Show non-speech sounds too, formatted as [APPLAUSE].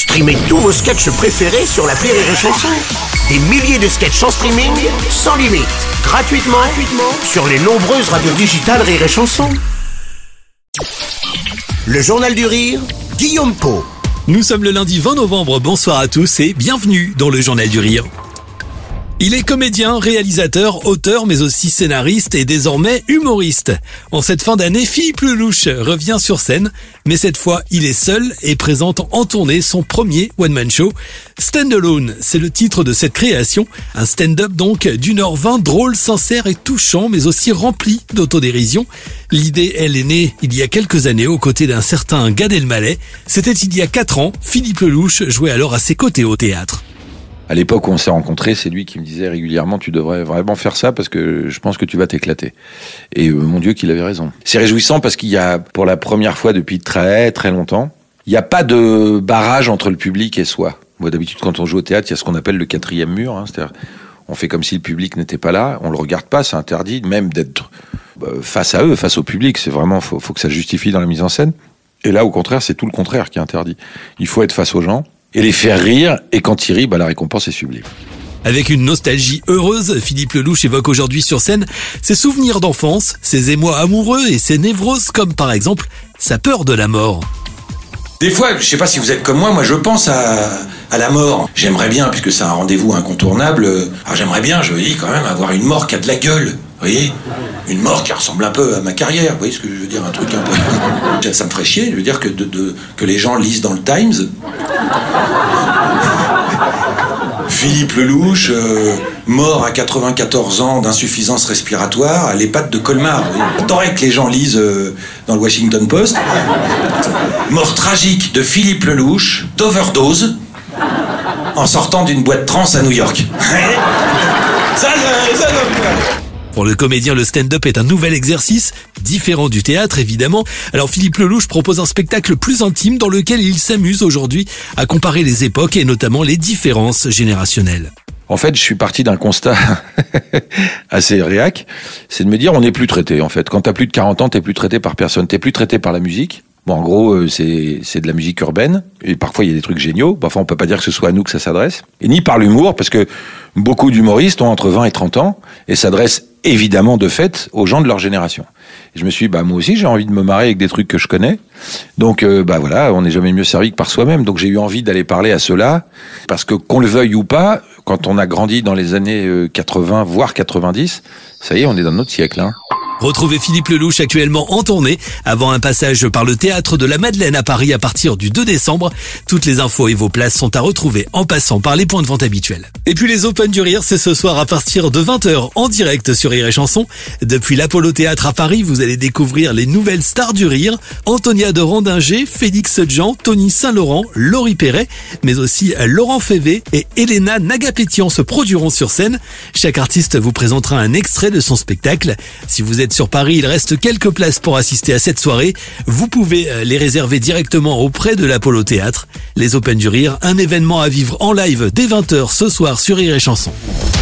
Streamez tous vos sketchs préférés sur la Rire et Chanson. Des milliers de sketchs en streaming, sans limite, gratuitement, sur les nombreuses radios digitales Rire et Chanson. Le Journal du Rire, Guillaume Po. Nous sommes le lundi 20 novembre, bonsoir à tous et bienvenue dans le Journal du Rire. Il est comédien, réalisateur, auteur, mais aussi scénariste et désormais humoriste. En cette fin d'année, Philippe Lelouch revient sur scène, mais cette fois, il est seul et présente en tournée son premier one-man show. Stand Alone, c'est le titre de cette création. Un stand-up donc d'une heure vingt, drôle, sincère et touchant, mais aussi rempli d'autodérision. L'idée, elle est née il y a quelques années aux côtés d'un certain Gad Elmaleh. C'était il y a quatre ans. Philippe Lelouch jouait alors à ses côtés au théâtre à l'époque où on s'est rencontrés, c'est lui qui me disait régulièrement tu devrais vraiment faire ça parce que je pense que tu vas t'éclater. Et euh, mon Dieu qu'il avait raison. C'est réjouissant parce qu'il y a pour la première fois depuis très très longtemps, il n'y a pas de barrage entre le public et soi. Moi d'habitude quand on joue au théâtre, il y a ce qu'on appelle le quatrième mur, hein, c'est-à-dire on fait comme si le public n'était pas là, on le regarde pas, c'est interdit même d'être euh, face à eux, face au public. C'est vraiment faut, faut que ça justifie dans la mise en scène. Et là, au contraire, c'est tout le contraire qui est interdit. Il faut être face aux gens, et les faire rire. Et quand ils rient, bah, la récompense est sublime. Avec une nostalgie heureuse, Philippe Lelouch évoque aujourd'hui sur scène ses souvenirs d'enfance, ses émois amoureux et ses névroses comme par exemple sa peur de la mort. Des fois, je sais pas si vous êtes comme moi, moi je pense à, à la mort. J'aimerais bien, puisque c'est un rendez-vous incontournable, alors j'aimerais bien, je dis quand même, avoir une mort qui a de la gueule. Vous voyez Une mort qui ressemble un peu à ma carrière. Vous voyez ce que je veux dire Un truc un peu. [LAUGHS] Ça me ferait chier, je veux dire que, de, que les gens lisent dans le Times Philippe Lelouch, euh, mort à 94 ans d'insuffisance respiratoire à l'EHPAD de Colmar. J'attendrais que les gens lisent euh, dans le Washington Post. Mort tragique de Philippe Lelouch d'overdose en sortant d'une boîte trans à New York. [LAUGHS] ça, ça, ça, pour le comédien, le stand-up est un nouvel exercice, différent du théâtre évidemment. Alors Philippe Lelouch propose un spectacle plus intime dans lequel il s'amuse aujourd'hui à comparer les époques et notamment les différences générationnelles. En fait, je suis parti d'un constat [LAUGHS] assez réac, c'est de me dire on n'est plus traité en fait. Quand t'as plus de 40 ans, t'es plus traité par personne, t'es plus traité par la musique. Bon, en gros, euh, c'est de la musique urbaine et parfois il y a des trucs géniaux. Parfois, on peut pas dire que ce soit à nous que ça s'adresse. Et ni par l'humour, parce que beaucoup d'humoristes ont entre 20 et 30 ans et s'adressent évidemment de fait aux gens de leur génération. Et je me suis dit, bah moi aussi j'ai envie de me marrer avec des trucs que je connais. Donc euh, bah voilà, on n'est jamais mieux servi que par soi-même. Donc j'ai eu envie d'aller parler à cela parce que qu'on le veuille ou pas, quand on a grandi dans les années 80 euh, voire 90, ça y est, on est dans notre siècle. Hein. Retrouvez Philippe Lelouch actuellement en tournée avant un passage par le théâtre de la Madeleine à Paris à partir du 2 décembre. Toutes les infos et vos places sont à retrouver en passant par les points de vente habituels. Et puis les Open du Rire, c'est ce soir à partir de 20h en direct sur Rire et Chanson. Depuis l'Apollo Théâtre à Paris, vous allez découvrir les nouvelles stars du rire. Antonia de Rondinger, Félix Jean, Tony Saint-Laurent, Laurie Perret, mais aussi Laurent Févé et Elena Nagapétian se produiront sur scène. Chaque artiste vous présentera un extrait de son spectacle. Si vous êtes sur Paris, il reste quelques places pour assister à cette soirée. Vous pouvez euh, les réserver directement auprès de l'Apollo Théâtre. Les Open du Rire, un événement à vivre en live dès 20h ce soir sur Rire et Chanson. Rire et chanson.